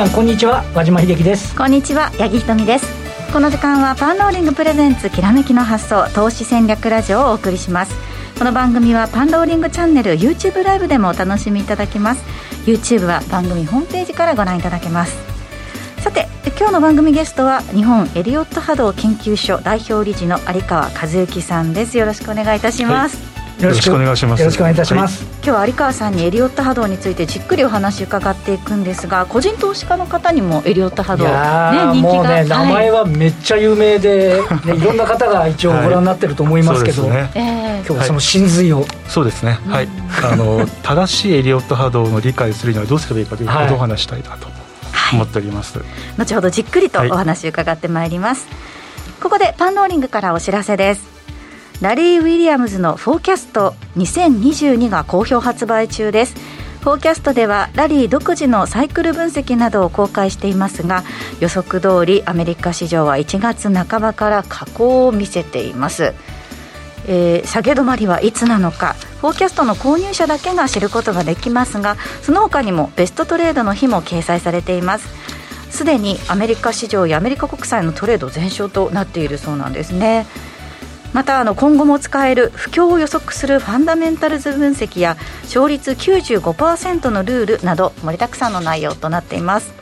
皆さんこんにちは。和島秀樹です。こんにちは八木ひとみです。この時間はパンローリングプレゼンツきらめきの発想投資戦略ラジオをお送りします。この番組はパンローリングチャンネル YouTube ライブでもお楽しみいただけます。YouTube は番組ホームページからご覧いただけます。さて今日の番組ゲストは日本エリオット波動研究所代表理事の有川和幸さんです。よろしくお願いいたします、はいよろしくお願いします。よろしくお願いいたします、はい、今日は有川さんにエリオット波動についてじっくりお話伺っていくんですが個人投資家の方にもエリオット波動、ね、人気がもうね名前はめっちゃ有名で、ね、いろんな方が一応ご覧になってると思いますけど、はいね。えー、今日はその真髄を、そうですね、はい、あの正しいエリオット波動の理解するにはどうすればいいかということをお話したいなと思っております、後ほどじっくりとお話伺ってまいります、ここでパンローリングからお知らせですラリー・ウィリアムズのフォーキャスト2022が好評発売中です。フォーキャストではラリー独自のサイクル分析などを公開していますが予測通りアメリカ市場は1月半ばから下降を見せています。えー、下げ止まりはいつなのかフォーキャストの購入者だけが知ることができますがその他にもベストトレードの日も掲載されています。すでにアメリカ市場やアメリカ国債のトレード全勝となっているそうなんですね。またあの今後も使える不況を予測するファンダメンタルズ分析や勝率95%のルールなど盛りだくさんの内容となっています。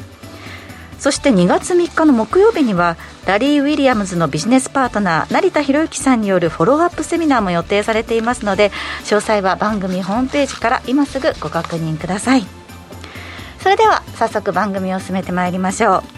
そして2月3日の木曜日にはラリー・ウィリアムズのビジネスパートナー成田博之さんによるフォローアップセミナーも予定されていますので詳細は番組ホームページから今すぐご確認ください。それでは早速番組を進めてまいりましょう。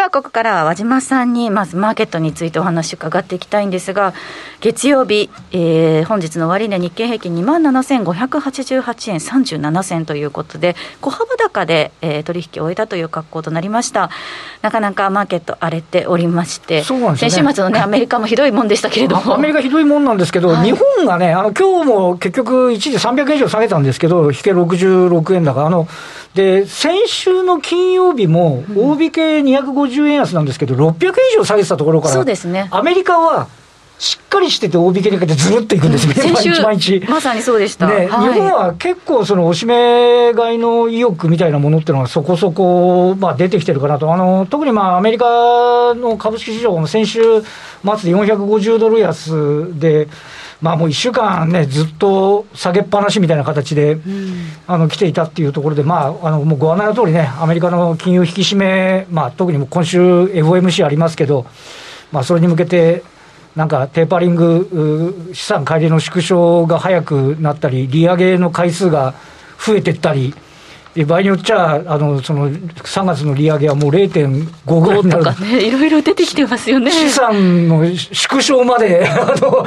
ではここからは和島さんにまずマーケットについてお話を伺っていきたいんですが月曜日、えー、本日の終値日経平均2万7588円37銭ということで小幅高で、えー、取引を終えたという格好となりました。なかなかマーケット荒れておりましてね、先週末のねアメリカもひどいもんでしたけれども。アメリカひどいもんなんですけど、はい、日本がねあの今日も結局一時300円以上下げたんですけど引け66円高あので先週の金曜日も大引け250円安なんですけど、600円以上下げてたところから、そうですね、アメリカはしっかりしてて大引けにかけてずるっといくんですよ、ね、毎日毎日。まさにそうでした。ね、はい、日本は結構そのおしめ買いの意欲みたいなものっていうのはそこそこ、まあ、出てきてるかなと。あの、特にまあアメリカの株式市場も先週末で450ドル安で、まあ、もう1週間ね、ずっと下げっぱなしみたいな形で、うん、あの来ていたっていうところで、まあ、あのもうご案内の通りね、アメリカの金融引き締め、まあ、特に今週、FOMC ありますけど、まあ、それに向けて、なんかテーパリング、資産乖離の縮小が早くなったり、利上げの回数が増えていったり。場合によっちゃあのその3月の利上げはもう0.55になるとかねいろいろ出てきてますよね。資産の縮小まで あの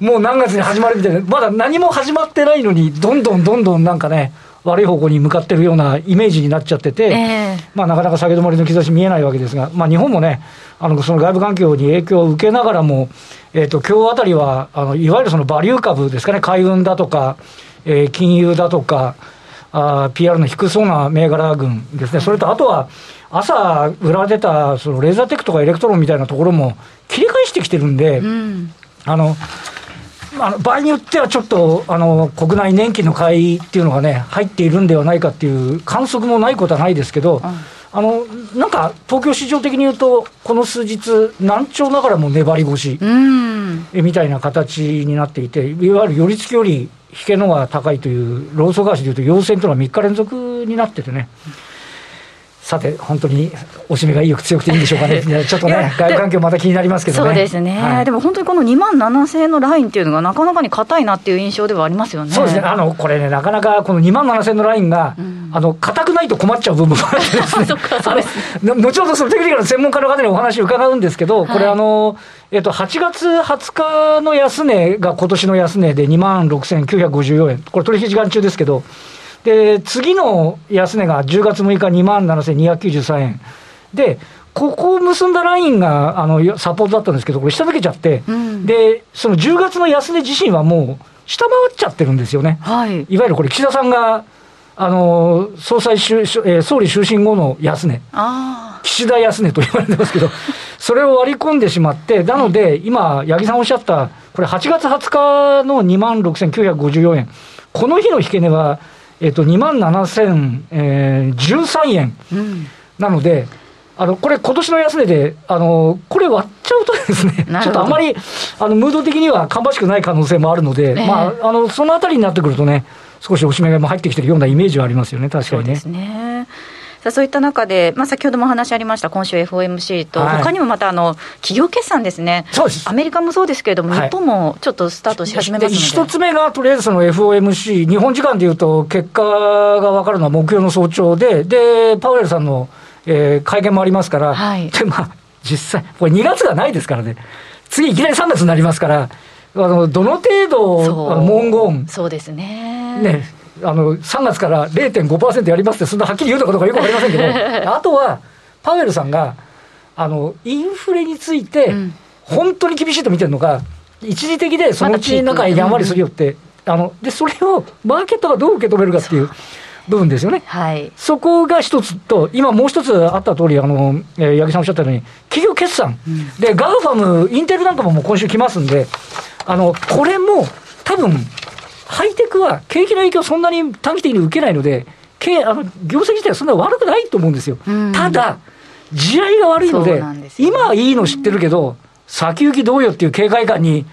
もう何月に始まるみたいな。まだ何も始まってないのにどんどんどんどんなんかね悪い方向に向かってるようなイメージになっちゃってて、えー、まあ、なかなか下げ止まりの兆し見えないわけですが、まあ、日本もね、あのその外部環境に影響を受けながらも、えーと、今日あたりはあの、いわゆるそのバリュー株ですかね、海運だとか、えー、金融だとか、あ PR の低そうな銘柄群ですね、それとあとは、朝売られてたそのレーザーテックとかエレクトロンみたいなところも切り返してきてるんで、うん、あのあの場合によってはちょっとあの国内年金の買いっていうのがね、入っているんではないかっていう観測もないことはないですけど、うん、あのなんか東京市場的に言うと、この数日、難聴ながらも粘り腰、うん、みたいな形になっていて、いわゆる寄り付きより引けのが高いという、ローソク足でいうと、陽線というのは3日連続になっててね。さて、本当におしめが意欲強くていいんでしょうかね、ちょっとね、外部環境、また気になりますけどね。そうですね、はい、でも本当にこの2万7000円のラインっていうのが、なかなかに硬いなっていう印象ではありますよね。そうですね、あのこれね、なかなかこの2万7000円のラインが、うん、あの硬くないと困っちゃう部分もあってです。ね、後ほどそのテクニカルの専門家の方にお話を伺うんですけど、これ、あの、えっと、8月20日の安値が今年の安値で2万6954円、これ、取引時間中ですけど、で、次の安値が10月6日2万7293円。で、ここを結んだラインがあのサポートだったんですけど、これ下抜けちゃって、うん、で、その10月の安値自身はもう下回っちゃってるんですよね。はい、いわゆるこれ岸田さんが、あの、総裁、えー、総理就任後の安値。あ岸田安値と言われてますけど、それを割り込んでしまって、なので、今、八木さんおっしゃった、これ、8月20日の2万6954円、この日の引け値は、えっと、2万7013円。なので、あのこれ、今年の安値で、あのこれ割っちゃうとですね、ちょっとあまりあのムード的には芳しくない可能性もあるので、え。ー、まあ、あのそのあたりになってくるとね、少しおしめも入ってきてるようなイメージはありますよね、確かにね。そうね。さあそういった中で、まあ、先ほどもお話ありました、今週 FOMC と、はい、他にもまたあの企業決算ですね、そうです。アメリカもそうですけれども、はい、日本もちょっとスタートし始めますので。一つ目がとりあえずその FOMC、日本時間でいうと、結果が分かるのは木曜の早朝で、でパウエルさんの、えー、会見もありますから、はい、でまあ、実際、これ2月がないですからね、次、いきなり3月になりますから、あのどの程度、文言、そうですね。ねあの3月から0.5%やりますって、そんなはっきり言うのかどうかよく分かりませんけど、あとは、パウエルさんが、あのインフレについて、本当に厳しいと見てるのか、一時的でそのうち中やんわりするよって、あのでそれをマーケットがどう受け止めるかっていう。部分ですよね、はい、そこが一つと、今もう一つあった通りあの、えー、八木さんおっしゃったように、企業決算、うん、で、 GAFAM、インテルなんかももう今週来ますんで、あのこれも多分ハイテクは景気の影響そんなに短期的に受けないので、あの業績自体はそんな悪くないと思うんですよ。ただ、地合いが悪いので、で今はいいの知ってるけど、先行きどうよっていう警戒感に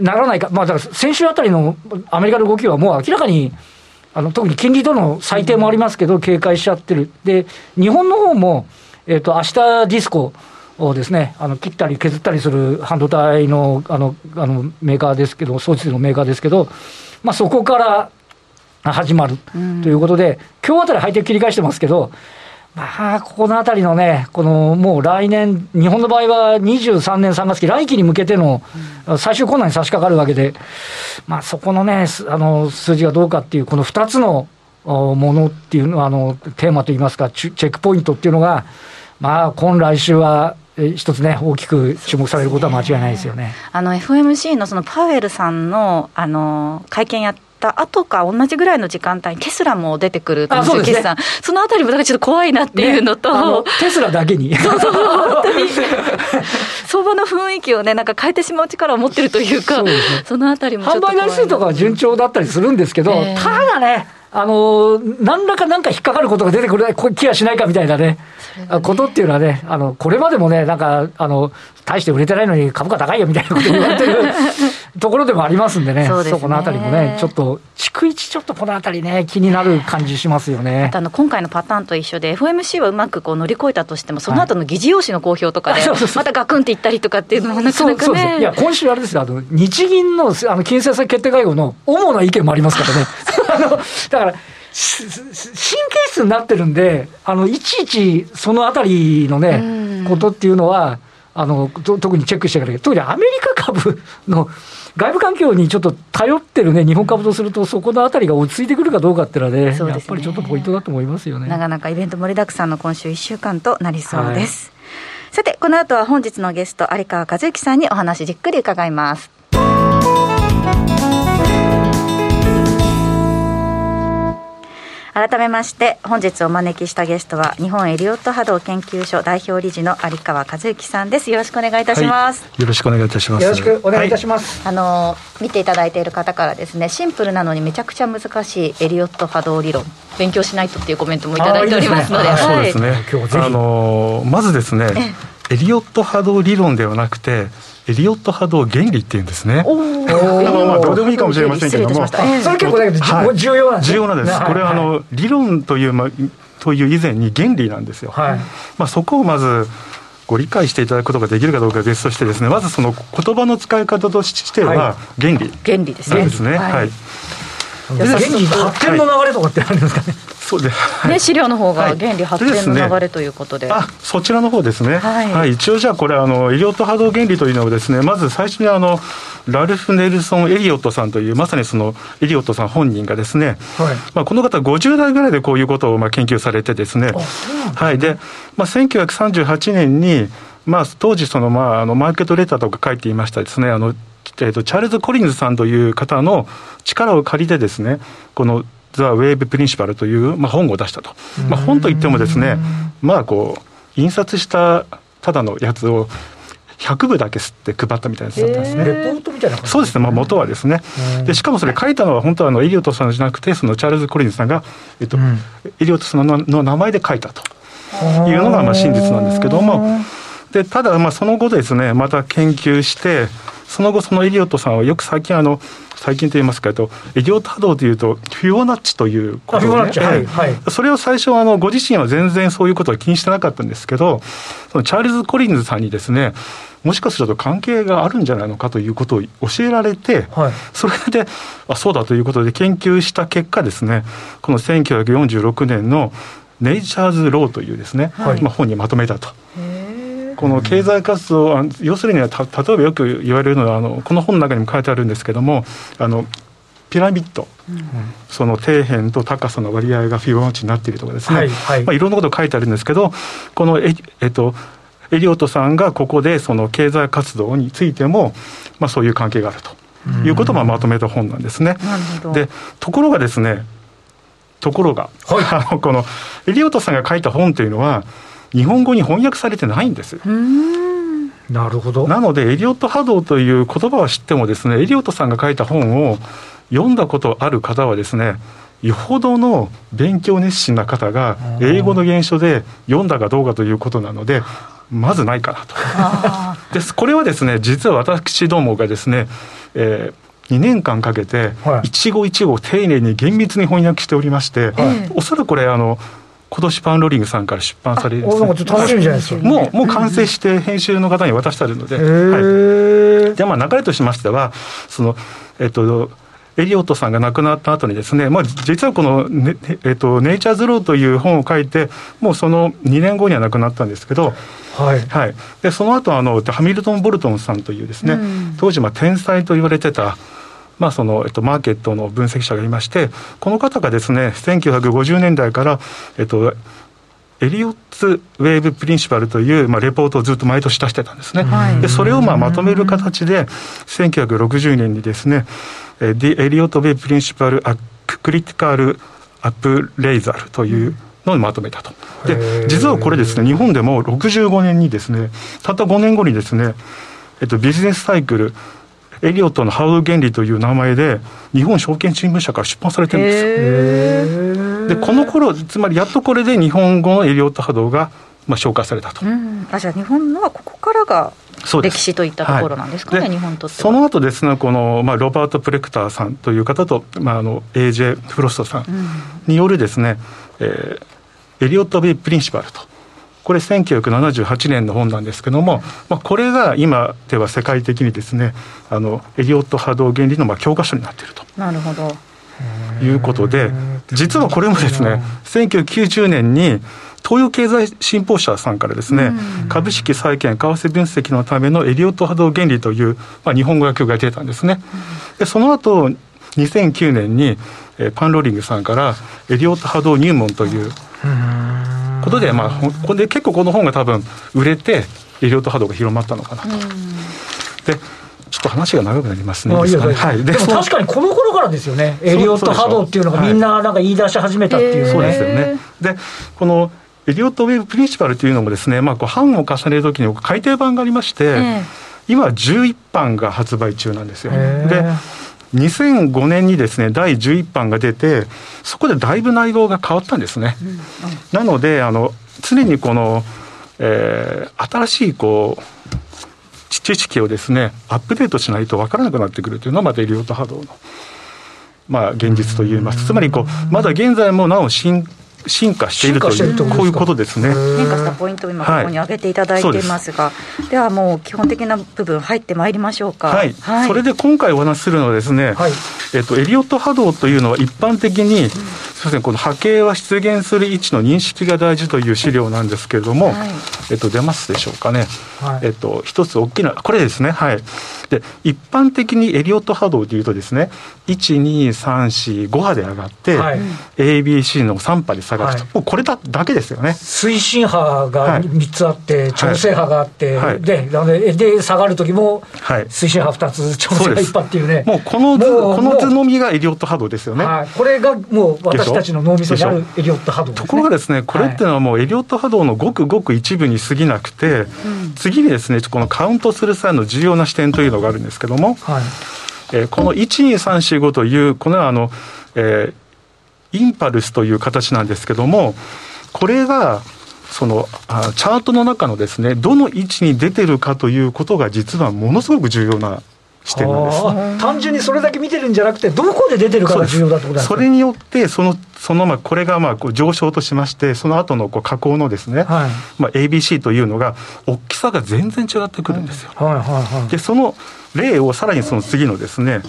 ならないか、まあ、だから先週あたりのアメリカの動きはもう明らかに、あの特に金利との最低もありますけど、警戒しちゃってる。で、日本の方も、えっ、ー、と、明日ディスコ、をですね、あの切ったり削ったりする半導体のあのあのメーカーですけど、装置のメーカーですけど、まあ、そこから始まるということで、今日あたりハイテク切り返してますけど、まあ、ここのあたりのね、このもう来年、日本の場合は23年3月期、来期に向けての最終困難に差し掛かるわけで、まあ、そこのね、あの数字がどうかっていう、この2つのものっていうのは、あのテーマといいますか、チェックポイントっていうのが、まあ、今来週は一つね、大きく注目されることは間違いないですよね。あの FMC のそのパウエルさんのあの会見やった後か同じぐらいの時間帯にテスラも出てくるという決算、そのあたりもだからちょっと怖いなっていうのと、ね、テスラだけに。そうそう、本当に。相場の雰囲気をね、なんか変えてしまう力を持ってるというか、そ、ね、そのあたりも販売台数とかは順調だったりするんですけど、えー、ただね、あの何らかなんか引っかかることが出てくる気がしないかみたいなね、ねことっていうのはね、あのこれまでもね、なんかあの、大して売れてないのに株価高いよみたいなこと言われてる ところでもありますんでね、そ、ね、このあたりもね、ちょっと、逐一ちょっとこのあたりね、気になる感じしますよね。あの今回のパターンと一緒で、FOMC はうまくこう乗り越えたとしても、その後の議事要旨の公表とかで、またガクンっていったりとかっていうのもなかなかね。いや、今週あれですよ、あの日銀のあの金融政策決定会合の主な意見もありますからね。あのだから神経質になってるんで、あのいちいちそのあたりのね、ことっていうのは、あの特にチェックしてから、特にアメリカ株の外部環境にちょっと頼ってるね、日本株とすると、そこのあたりが落ち着いてくるかどうかっていうのはね、ね。やっぱりちょっとポイントだと思いますよね。なかなかイベント盛りだくさんの今週1週間となりそうです。はい、さて、この後は本日のゲスト、有川和幸さんにお話じっくり伺います。改めまして本日お招きしたゲストは日本エリオット波動研究所代表理事の有川和幸さんです。よろしくお願いいたします、はい、よろしくお願いいたします。よろしくお願いいたします、はい、あの見ていただいている方からですねシンプルなのにめちゃくちゃ難しいエリオット波動理論勉強しないとっていうコメントもいただいておりますので、ね、そうですね。今日あのまずですねエリオット波動理論ではなくてエリオット波動原理っていうんですね。おまあどうでもいいかもしれませんけども、それ結構だけ重要なんです、重要なんです。これはあの理論というまあという以前に原理なんですよ。はい、まあそこをまずご理解していただくことができるかどうかは別としてですね、まずその言葉の使い方としては原理、原理ですね。ですね。はい。原理発展の流れとかってあるんですかね。そうで、はい、ね、資料の方が原理発展の流れということで、ね、あそちらの方ですね、はい、はい、一応じゃあこれあのエリオット波動原理というのをですねまず最初にあのラルフ・ネルソン・エリオットさんというまさにそのエリオットさん本人がですね、はい、まあ、この方50代ぐらいでこういうことをまあ研究されてですね。はい。で、まあ、1938年にまあ、当時その、まあ、あのマーケットレターとか書いていましたですね。あのえーと、チャールズ・コリンズさんという方の力を借りてですねこの The Wave Principle という、まあ、本を出したと。まあ、本といってもですね、まあこう、印刷したただのやつを100部だけ刷って配ったみたいなやつだったんですね。レポートみたいなそうですね、まあ、元はですね。でしかもそれ書いたのは本当はあのエリオットさんじゃなくてそのチャールズ・コリンズさんが、えっと、うん、エリオットさんのの名前で書いたというのがまあ真実なんですけどもでただまあその後ですねまた研究してその後そのエリオットさんはよく最近あの最近と言いますかとエリオット波動というとフィオナッチということで、ね、はいはい、それを最初あのご自身は全然そういうことは気にしてなかったんですけどそのチャールズ・コリンズさんにですねもしかすると関係があるんじゃないのかということを教えられて、はい、それであそうだということで研究した結果ですねこの1946年の「ネイチャーズ・ロー」というですね、はい、まあ、本にまとめたと。この経済活動、要するにはた例えばよく言われるのはあのこの本の中にも書いてあるんですけどもあのピラミッド、うん、その底辺と高さの割合がフィボナッチになっているとかですね、はいはい、まあ、いろんなこと書いてあるんですけどこのえ、えっと、エリオットさんがここでその経済活動についても、まあ、そういう関係があるということをまとめた本なんですね。でところがですねところが、はい、あのこのエリオットさんが書いた本というのは日本語に翻訳されてないんです。なるほど。なのでエリオット波動という言葉は知ってもですねエリオットさんが書いた本を読んだことある方はですねよほどの勉強熱心な方が英語の原書で読んだかどうかということなのでまずないかなと。ですこれはですね実は私どもがですね、えー、2年間かけて一語一語丁寧に厳密に翻訳しておりまして、はい、おそらくこれあの今年パンローリングさんから出版される、ね、もうもう完成して編集の方に渡してあるので、はい、でまあ流れとしましてはそのえっとエリオットさんが亡くなった後にですね、まあ、実はこのね、えっと、ネイチャーズローという本を書いて、もうその2年後には亡くなったんですけど、はい。はい、でその後あのハミルトン・ボルトンさんというですね、うん、当時まあ天才と言われてた、まあそのえっと、マーケットの分析者がいまして、この方がですね、1950年代から、えっと、 Elliott's Wave Principle という、まあ、レポートをずっと毎年出してたんですね。はい、でそれをまあまとめる形で、1960年にですね、 The Elliott Wave Principle A Critical Appraisal という、のにまとめたと。で、実はこれですね、日本でも65年にですね、たった5年後にですね、えっと、ビジネスサイクル、エリオットのハウ原理という名前で、日本証券新聞社から出版されてるんですよ。で、この頃、つまりやっとこれで日本語のエリオット波動が、まあ、紹介されたと。あじゃあ日本のはここからが歴史といったところなんですかね、はい、日本とその後ですね、この、まあ、ロバート・プレクターさんという方と、まあ、あの AJ・ フロストさんによるですね、うん、えー、エリオット・ビー・プリンシパルと。これ1978年の本なんですけども、まあ、これが今では世界的にですねあのエリオット波動原理のまあ教科書になっていると。なるほどいうことで実はこれもですね1990年に東洋経済新報社さんからですね、うん、株式債券為替分析のためのエリオット波動原理という、まあ、日本語訳が出たんですね。でその後2009年に、えー、パンローリングさんからエリオット波動入門ということで、まあ、これで結構この本が多分売れてエリオット波動が広まったのかなと。でちょっと話が長くなりますね。いいはい、でも確かにこの頃からですよね、エリオット波動っていうのがみんななんか言い出し始めたっていう、ね、そうですよね。で、このエリオット・ウェーブ・プリンシパルというのもですね、まあ、こう版を重ねるときに改訂版がありまして、えー、今11版が発売中なんですよ。で2005年にですね第11版が出てそこでだいぶ内容が変わったんですね。うんうん、なのであの常にこの、えー、新しいこう知識をですねアップデートしないと分からなくなってくるというのがまたエリオット波動の。まあ、現実といいます。つまりこう、まだ現在もなお進進化しているというこういうことですね。変化したポイントを今ここに挙げていただいていますが、はい、ではもう基本的な部分入ってまいりましょうか。はい、はい、それで今回お話しするのはですね、はい、えっと、エリオット波動というのは一般的に、うん、すみませんこの波形は出現する位置の認識が大事という資料なんですけれども、えっと、出ますでしょうかね。はい、えっと、一つ大きな、これですね。はい。で、一般的にエリオット波動でいうとですね、1、2、3、4、5波で上がって、はい、ABC の3波で下がると、はい、もうこれだだけですよね。推進波が3つあって、調整波があって、はい、で、で、下がる時も、推進波2つ、調整波1波っていうね。もうこの図、この図のみがエリオット波動ですよね。これがもう私たちの脳みそにあるエリオット波動、ね、ところがですね、これっていうのはもうエリオット波動のごくごく一部に過ぎなくて、うん、次にですね、このカウントする際の重要な視点というのがあるんですけども、はい。えー、この12345というこのあの、えー、インパルスという形なんですけどもこれがそのあチャートの中のですねどの位置に出てるかということが実はものすごく重要な視点なんです。単純にそれだけ見てるんじゃなくて、どこで出てるかが重要だってことですそれによって、その、そのまあこれがまあこう上昇としまして、その後のこう下降のですね、はい、まあ ABC というのが、大きさが全然違ってくるんですよ。はいはいはい、で、その例をさらにその次のですね、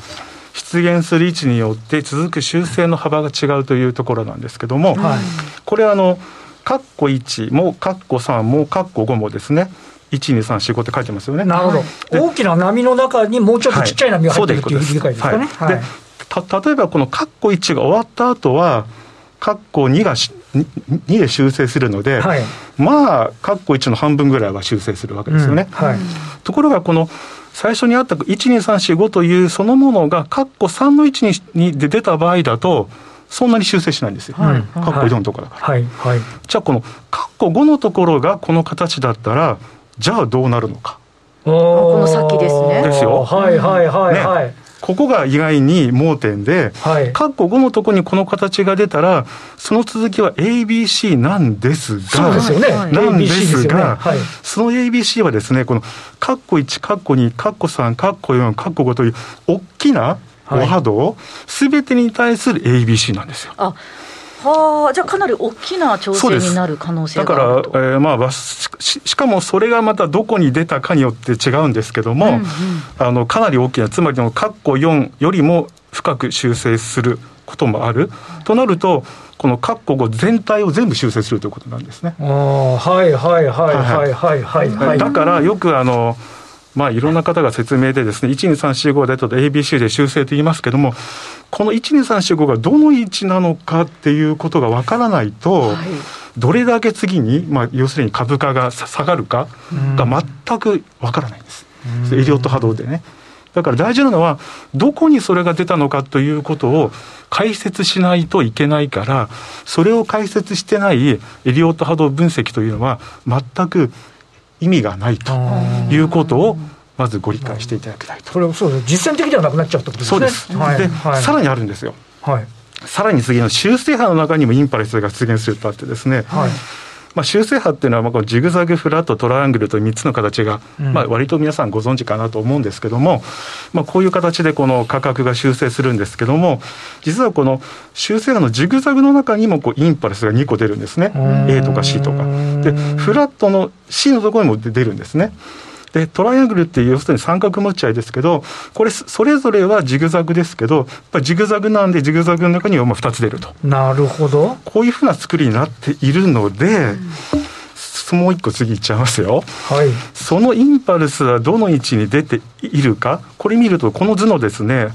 出現する位置によって続く修正の幅が違うというところなんですけども、はい、これあの、カッコ1も、カッコ3も、カッコ5もですね、1、2、3、4、5って書いてますよね。なるほど。大きな波の中にもうちょっとちっちゃい波が入ってるっていう理解ですかね。はい、でた例えばこのカッコ1が終わった後は、カッコ2がし2で修正するので、はい、まあ、カッコ1の半分ぐらいは修正するわけですよね。うんはい、ところが、この最初にあった1、2、3、4、5というそのものが、カッコ3の位置にで出た場合だと、そんなに修正しないんですよ。はい、カッコ4のところだから。はいはい、じゃあ、このカッコ5のところがこの形だったら、じゃあどうなるのか。この先ですね。ですよ。はいはいはいはい。ねここが意外に盲点で、はい、括弧5のところにこの形が出たら、その続きは ABC なんですが、そうですよね。なんですが、ねはい、その ABC はですね、この括弧1、括弧2、括弧3、括弧4、括弧5という大きなお波動すべ、てに対する ABC なんですよ。あはあ、じゃあかなり大きな調整になる可能性だから、えー、まあし、しかもそれがまたどこに出たかによって違うんですけども、うんうん、あのかなり大きな、つまりの括弧4よりも深く修正することもある、となると、この括弧5全体を全部修正するということなんですね。はいはいはいはいはいはい、はい、だからよくあの、まあ、いろんな方が説明でですね、12345でと ABC で修正と言いますけども、この12345がどの位置なのかっていうことがわからないと、はい、どれだけ次に、まあ、要するに株価が下がるかが全くわからないんです。エリオット波動でね。だから大事なのは、どこにそれが出たのかということを解説しないといけないから、それを解説してないエリオット波動分析というのは、全く意味がないということをまずご理解していただきたいと。それそうです実践的ではなくなっちゃうってことですね。そうです。はい、で、はい、さらにあるんですよ。はい。さらに次の修正波の中にもインパレスが出現するとあってですね。はい。まあ、修正波っていうのは、まあ、このジグザグ、フラット、トライアングルという3つの形が、まあ、割と皆さんご存知かなと思うんですけども、まあ、こういう形でこの価格が修正するんですけども、実はこの修正波のジグザグの中にもこうインパルスが2個出るんですね。A とか C とか。で、フラットの C のところにも出るんですね。でトライアングルって要するに三角持ち合いですけどこれそれぞれはジグザグですけどやっぱジグザグなんでジグザグの中にはまあ2つ出ると。なるほど。こういうふうな作りになっているので、うんもう一個次いっちゃいますよ、はい、そのインパルスはどの位置に出ているか。これ見るとこの図のですね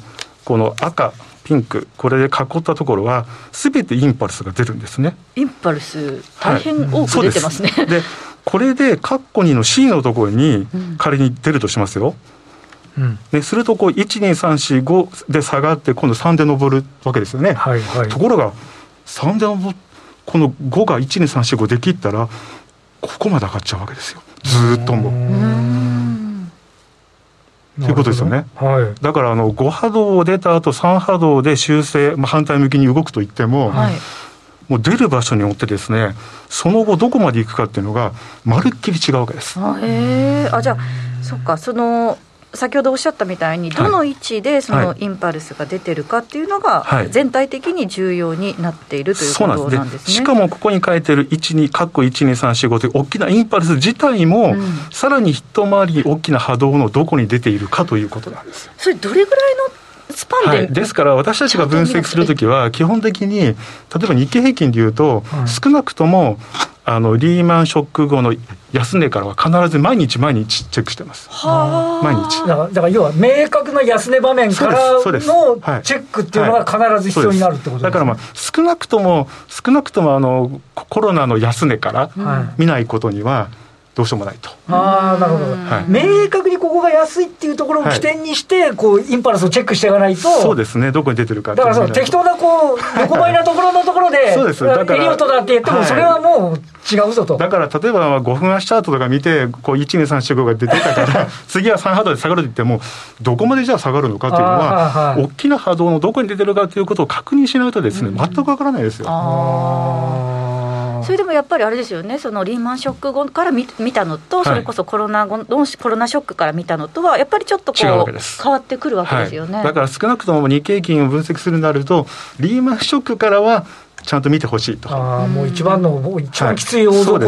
この赤ピンクこれで囲ったところはすべてインパルスが出るんですね。インパルス大変多く出てますね、はい、で これでカッコ2の C のところに仮に出るとしますよ。うん、でするとこう12345で下がって今度3で上るわけですよね。はいはい、ところが3で上この5が12345で切ったらここまで上がっちゃうわけですよ。ずっとも。ということですよね、はい、だからあの5波動を出た後3波動で修正、まあ、反対向きに動くといっても、はい、もう出る場所によってですねその後どこまで行くかっていうのがまるっきり違うわけです。あへあじゃあそっか。その先ほどおっしゃったみたいに、どの位置でそのインパルスが出てるかっていうのが、全体的に重要になっているということなんですね。しかもここに書いてる1、2、括弧1、2、3、4、5という大きなインパルス自体も、うん、さらに一回り大きな波動のどこに出ているかということなんです。それどれぐらいのスパンで、はい、ですから私たちが分析するときは基本的に例えば日経平均でいうと少なくともあのリーマンショック後の安値からは必ず毎日毎日チェックしてます。毎日。だからだから要は明確な安値場面からのチェックっていうのが必ず必要になるってことです、ね、だからまあ少なくとも少なくともあのコロナの安値から見ないことには、どうしようもないと。ああ、なるほど、はい。明確にここが安いっていうところを起点にして、こう、インパルスをチェックしていかないと。そうですね、どこに出てるかだからその適当な、こう、横ばいなところのところで、そうです。だから、エリオットだって言っても、それはもう違うぞと。だから、例えば5分足チャートとか見て、こう、1、2、3、4、5が出てたから、次は3波動で下がるって言っても、どこまでじゃあ下がるのかっていうのは、大きな波動のどこに出てるかということを確認しないとですね、全くわからないですよ。ああ。それでもやっぱりあれですよね、そのリーマンショック後から見見たのと、それこそコロナ後のコロナショックから見たのとは、やっぱりちょっとこう変わってくるわけですよね、はい、だから少なくとも日経金を分析するなると、リーマンショックからは、ちゃんと見てほしいと。あもう一番の、もう一番きつい大底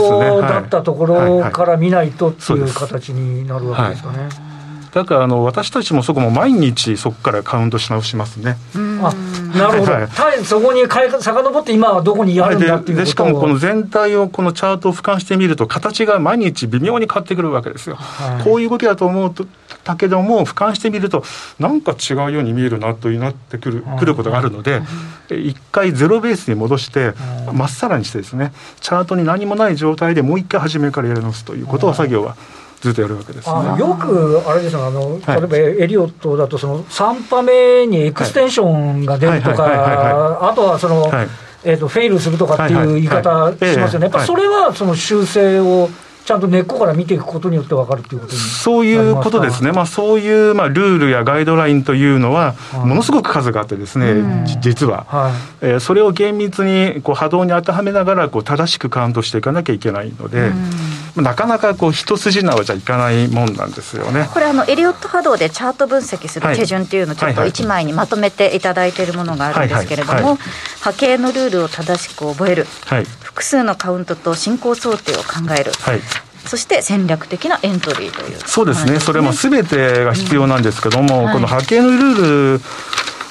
だったところから見ないとっていう形になるわけですかね。だからあの私たちもそこも毎日そこからカウントし直しますね。あなるほど、はい、そこに遡って今はどこにあるんだっていうでしかもこの全体をこのチャートを俯瞰してみると形が毎日微妙に変わってくるわけですよ。はい、こういう動きだと思うとだけども俯瞰してみるとなんか違うように見えるなというなってくるくることがあるので一回ゼロベースに戻してまっさらにしてですねチャートに何もない状態でもう一回初めからやり直すということは作業は。ずっとやるわけです、ね、よくあれですよあの、例えばエリオットだとその3波目にエクステンションが出るとかあとはその、はい、えーと、フェイルするとかっていう言い方しますよね、やっぱそれはその修正をちゃんと根っこから見ていくことによって分かるということそういうことですね、まあ、そういう、まあ、ルールやガイドラインというのは、ものすごく数があってですね、うん、実は、はい、えー、それを厳密にこう波動に当てはめながらこう正しくカウントしていかなきゃいけないので。なかなかこう一筋縄じゃいかないもんなんですよね。これあのエリオット波動でチャート分析する手順っていうのをちょっと一枚にまとめていただいているものがあるんですけれども、波形のルールを正しく覚える、はい、複数のカウントと進行想定を考える、はい、そして戦略的なエントリーという、そうですね、それもすべてが必要なんですけども、うん。はい、この波形のルー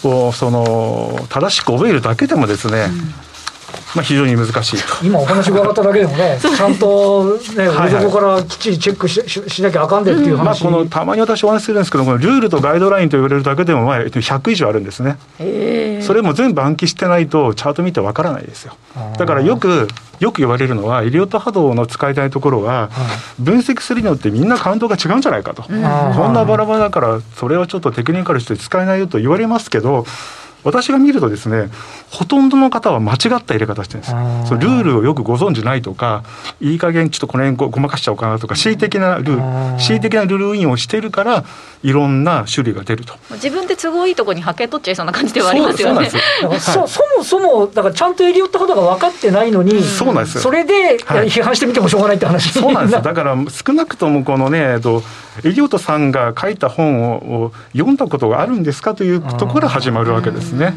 ルをその正しく覚えるだけでもですね、うんまあ、非常に難しいと。今お話伺っただけでもね ちゃんとねはいはい、からきっちりチェックししなきゃあかんでっていう話、うん、まあ、このたまに私お話しするんですけどこのルールとガイドラインと言われるだけでもまあ100以上あるんですね。それも全部暗記してないとチャート見てわからないですよ。だからよくよく言われるのは、エリオット波動の使いたいところは、分析するによってみんなカウントが違うんじゃないかと、こんなバラバラだから、それはちょっとテクニカルして使えないよと言われますけど、私が見るとですねほとんどの方は間違った入れ方してるんです。そルールをよくご存じないとかいい加減ちょっとこの辺ごまかしちゃおうかなとか恣意的なルール恣意的なルール運用をしてるからいろんな種類が出ると。自分で都合いいところに波形取っちゃいそうな感じではありますよね。そそもそもだからちゃんとエリオット肌が分かってないのにそうなんですそれで批判してみてもしょうがないって話、そうなんですだから少なくともこのね、えっと、エリオットさんが書いた本を読んだことがあるんですかというところから始まるわけですね。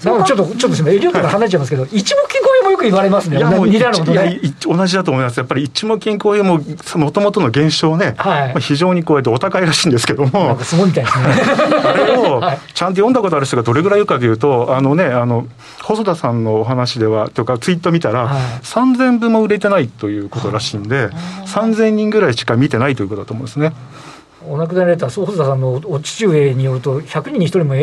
ちょっと、ちょっとすみません、エリオットから離れちゃいますけど、一目金衡もよく言われますね、いやもう似たよう同じだと思います、やっぱり一目金衡も、もともとの現象ね、はい、非常にこうやってお高いらしいんですけども、すごいみたいですね。あれをちゃんと読んだことある人がどれぐらいいるかというと、あのね、あの細田さんのお話では、とか、ツイート見たら、はい、3000部も売れてないということらしいんで、3000人ぐらいしか見てないということだと思うんですね。お亡くなりになった細田さんのお父上によると、100人に1人も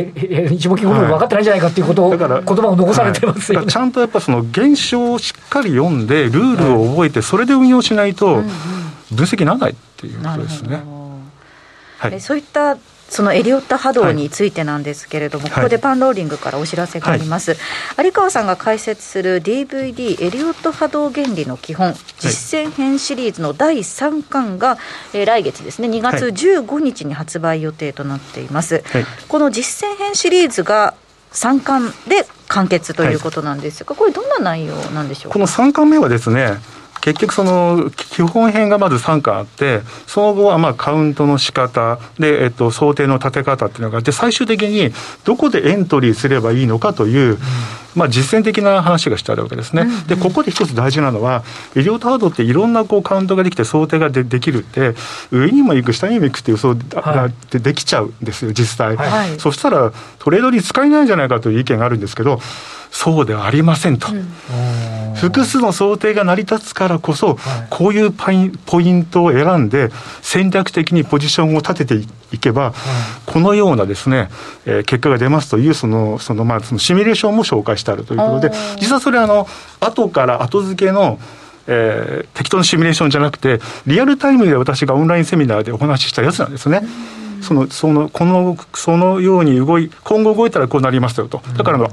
一目金衡分かってないんじゃないかっていうことを、はい、だから言葉を残されてますよ、ね。はい、ちゃんとやっぱその現象をしっかり読んで、ルールを覚えて、それで運用しないと、分析にならないっていうことですね。はい、そういったそのエリオット波動についてなんですけれども、はい、ここでパンローリングからお知らせがあります、はい、有川さんが解説する DVD エリオット波動原理の基本実践編シリーズの第3巻が、えー、来月ですね2月15日に発売予定となっています、はい、この実践編シリーズが3巻で完結ということなんですが、これどんな内容なんでしょうこの3巻目はですね結局その基本編がまず3巻あってその後はまあカウントの仕方で、えっと、想定の立て方っていうのがあって最終的にどこでエントリーすればいいのかという、まあ、実践的な話がしてあるわけですね。でここで一つ大事なのは医療ハードっていろんなこうカウントができて想定がでできるって上にも行く下にも行くっていう想がでできちゃうんですよ実際、はい、そしたらトレードに使えないんじゃないかという意見があるんですけどそうではありませんと、うん、複数の想定が成り立つからこそ、こういうポイントを選ん。で戦略的にポジションを立てていけば、このようなですね、えー、結果が出ますというそのそのまあそのシミュレーションも紹介してあるということで実はそれはあの後から後付けのえー、適当なシミュレーションじゃなくてリアルタイムで私がオンラインセミナーでお話ししたやつなんですね。そのそのこのそのように動い今後動いたらこうなりますよとだからの、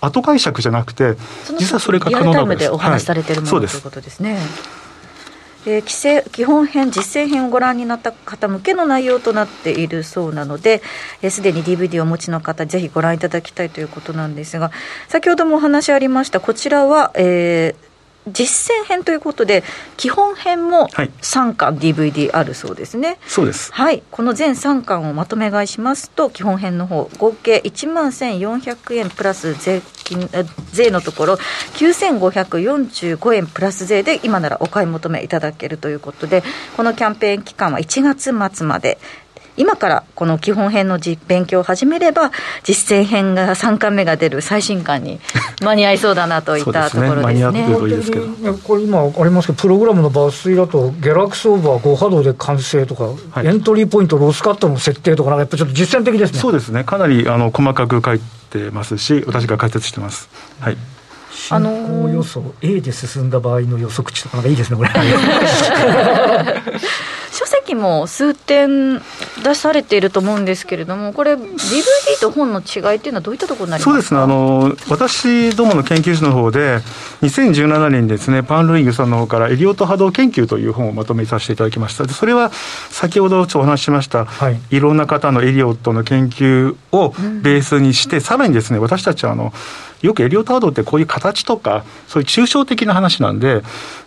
後解釈じゃなくて、実はそれが可能なわけです。リアルタイムでお話しされてるもの、はい、ということですね。えー、規制基本編、実践編をご覧になった方向けの内容となっているそうなので、す、で、に DVD をお持ちの方、ぜひご覧いただきたいということなんですが、先ほどもお話ありました、こちらは、えー、実践編ということで、基本編も3巻 DVD あるそうですね。そうです。はい。この全3巻をまとめ買いしますと、基本編の方、合計1万1400円プラス税金、税のところ、9545円プラス税で今ならお買い求めいただけるということで、このキャンペーン期間は1月末まで。今からこの基本編の勉強を始めれば、実践編が3巻目が出る最新刊に 間に合いそうだなといったところですね。これ今ありますけど、プログラムの抜粋だと、ギャラクスオーバー5波動で完成とか、はい、エントリーポイント、ロスカットの設定とか、やっぱちょっと実践的ですね。そうですね、かなりあの細かく書いてますし、私が解説してます。はい進行予想、A で進んだ場合の予測値とか、なんかいいですね、これ。も数点出されていると思うんですけれども、これ、DVD と本の違いっていうのは、どういったところになりますか？そうですね。あの、私どもの研究所の方で、2017年にですね、パンロリングさんの方から、エリオット波動研究という本をまとめさせていただきました。それは先ほどちょっとお話ししました、はい、いろんな方のエリオットの研究をベースにして、うん、さらにですね、私たちはあの、よくエリオット波動ってこういう形とか、そういう抽象的な話なんで、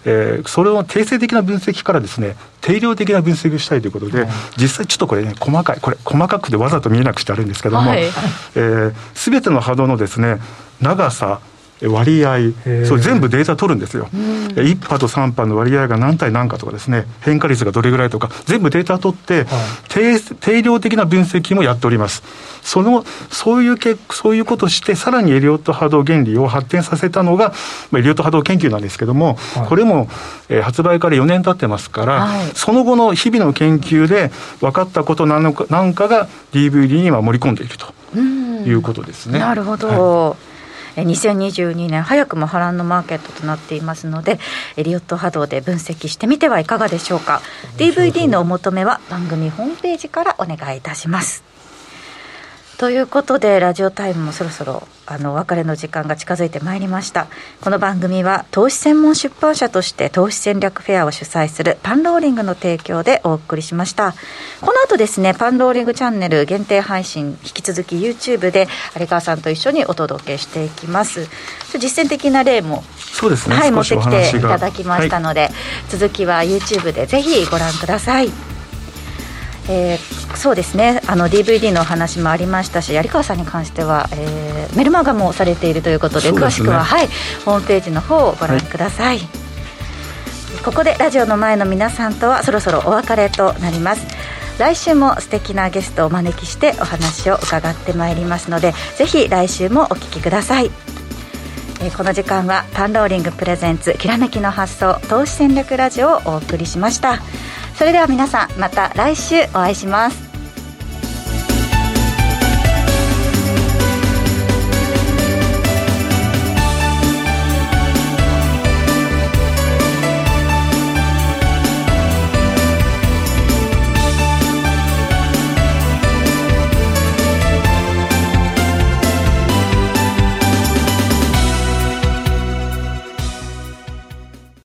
えー、それを定性的な分析からですね、定量的な分析をしたいということで、実際ちょっとこれね、細かい、これ細かくてわざと見えなくしてあるんですけども、はい、えー、ての波動のですね、長さ、割合、それ全部データ取るんですよ、1波と3波の割合が何対何かとかですね、変化率がどれぐらいとか、全部データ取って、定定量的な分析もやっております。そのそういうけそういうことをして、さらにエリオット波動原理を発展させたのが、まあ、エリオット波動研究なんですけども、はい、これも、えー、発売から4年経ってますから、はい、その後の日々の研究で分かったことなのかなんかが DVD には盛り込んでいるということですね。なるほど、はい2022年早くも波乱のマーケットとなっていますのでエリオット波動で分析してみてはいかがでしょうか。DVD のお求めは番組ホームページからお願いいたしますということでラジオタイムもそろそろあのお別れの時間が近づいてまいりました。この番組は投資専門出版社として投資戦略フェアを主催するパンローリングの提供でお送りしました。この後ですねパンローリングチャンネル限定配信引き続き YouTube で有川さんと一緒にお届けしていきます。実践的な例もそうですね、はい、持ってきていただきましたので、はい、続きは YouTube でぜひご覧くださいえー、そうですね。あの DVD のお話もありましたし有川さんに関しては、えー、メルマガもされているということで、ね、詳しくは、はい、ホームページの方をご覧ください、はい、ここでラジオの前の皆さんとはそろそろお別れとなります。来週も素敵なゲストをお招きしてお話を伺ってまいりますのでぜひ来週もお聞きください。えこの時間はパンローリングプレゼンツきらめきの発想投資戦略ラジオをお送りしましたそれでは皆さんまた来週お会いします。